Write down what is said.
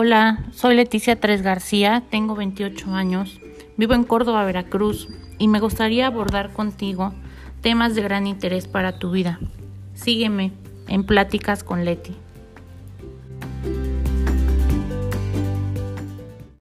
Hola, soy Leticia Tres García, tengo 28 años, vivo en Córdoba, Veracruz y me gustaría abordar contigo temas de gran interés para tu vida. Sígueme en Pláticas con Leti.